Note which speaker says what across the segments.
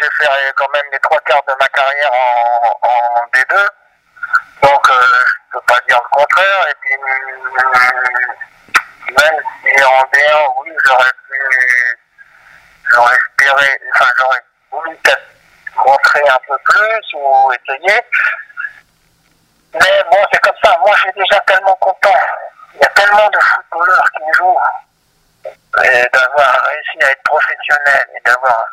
Speaker 1: J'ai fait quand même les trois quarts de ma carrière en, en D2. Donc, euh, je peux pas dire le contraire. Et puis, euh, même si en D1, oui, j'aurais pu, j'aurais espéré, enfin, j'aurais voulu peut-être montrer un peu plus ou essayer. Mais bon, c'est comme ça. Moi, je suis déjà tellement content. Il y a tellement de footballeurs qui jouent. Et d'avoir réussi à être professionnel et d'avoir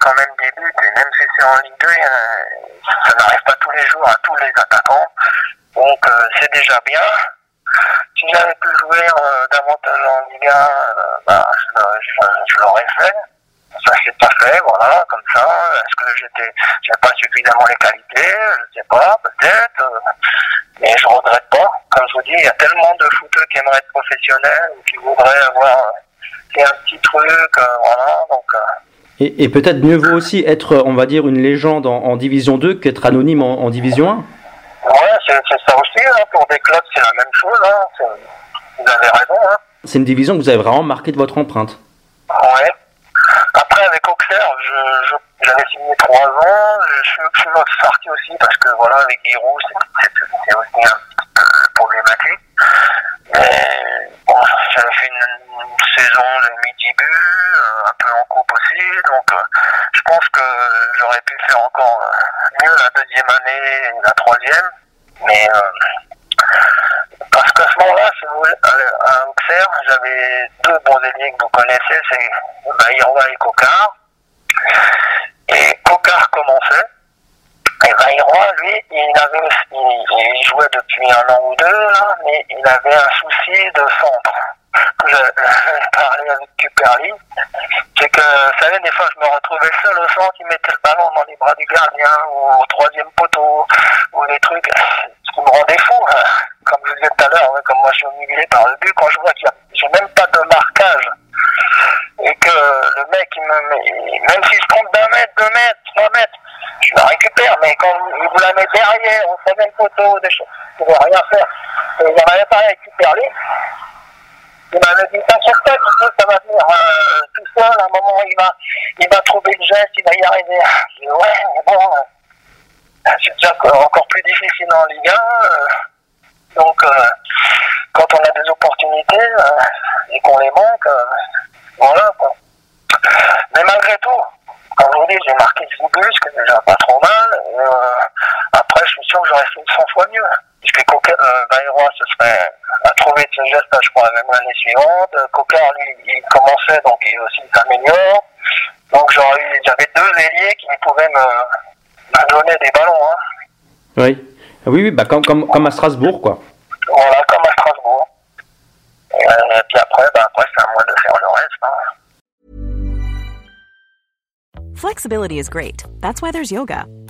Speaker 1: quand même des buts. Et même si c'est en Ligue 2, euh, ça n'arrive pas tous les jours à tous les attaquants. Donc, euh, c'est déjà bien. Si j'avais pu jouer euh, davantage en Ligue 1, euh, bah, je, l'aurais fait. Ça s'est pas fait, voilà, comme ça. Est-ce que j'étais, j'ai pas suffisamment les qualités? Je sais pas, peut-être. mais je regrette pas. Comme je vous dis, il y a tellement de footeux qui aimeraient être professionnels ou qui voudraient avoir un petit truc, voilà. Donc,
Speaker 2: Et, et peut-être mieux vaut aussi être, on va dire, une légende en, en Division 2 qu'être anonyme en, en Division 1.
Speaker 1: ouais, c'est, ça aussi. Hein. Pour des clubs, c'est la même chose. Hein. Vous avez raison. Hein.
Speaker 2: C'est une division que vous avez vraiment marqué de votre empreinte.
Speaker 1: Ouais. Après, avec Auxerre, j'avais signé trois ans. Je suis, je suis sorti aussi parce que, voilà, avec Giroud, c'est aussi un petit peu problématique. Mais bon, j'avais fait une, une saison de mi-début, euh, un peu en Donc, euh, je pense que j'aurais pu faire encore euh, mieux la deuxième année et la troisième. Mais euh, parce qu'à ce moment-là, à, Auxerre, j'avais deux bons ailiers que vous connaissez, c'est Baïroa et Cocard. Et Cocard commençait. Et Baïroa, lui, il avait il jouait depuis un an ou deux, là, mais il avait un souci de centre. Que je- parlé avec Cuperly. C'est que, vous savez, des fois, je me retrouvais seul au centre, il mettait le ballon dans les bras du gardien, ou au troisième poteau, ou des trucs. Ce qui me rendait fou, hein. comme je vous disais tout à l'heure, comme moi je suis omnibulé par le but, quand je vois qu'il y a j'ai même pas de marquage, et que le mec, il me met, même s'il se trompe d'un mètre, deux mètres, trois mètres, je la récupère, mais quand il vous la met derrière, au troisième poteau, des choses, il ne rien faire. Et j'en avais parlé avec Superly, il m'avait dit, t'inquiète pas, tu sais, ça va venir euh, tout seul, à un moment, il va, il va trouver le geste, il va y arriver. Dis, ouais, mais bon, euh, c'est déjà encore plus difficile en Ligue 1. euh, donc, euh, quand on a des opportunités euh, et qu'on les manque, euh, voilà, quoi. Mais malgré tout, comme je vous dis, j'ai marqué 10 buts, ce qui est déjà pas trop mal. Et, euh, après, je suis sûr que j'aurais fait 100 fois mieux. Parce que Coca, euh, Bayroi se serait à trouver de ce geste, je crois, même l'année suivante. Euh, Cocard, lui, il commençait, donc il aussi s'améliore. Donc j'aurais eu, j'avais deux ailiers qui pouvaient me, me donner des ballons. Hein.
Speaker 2: Oui. Oui, oui, bah comme, comme, comme à Strasbourg, quoi.
Speaker 1: Voilà, comme à Strasbourg. Et, euh, et puis après, bah, après c'est à moi de faire le reste. Hein.
Speaker 3: Flexibility is great. That's why there's yoga.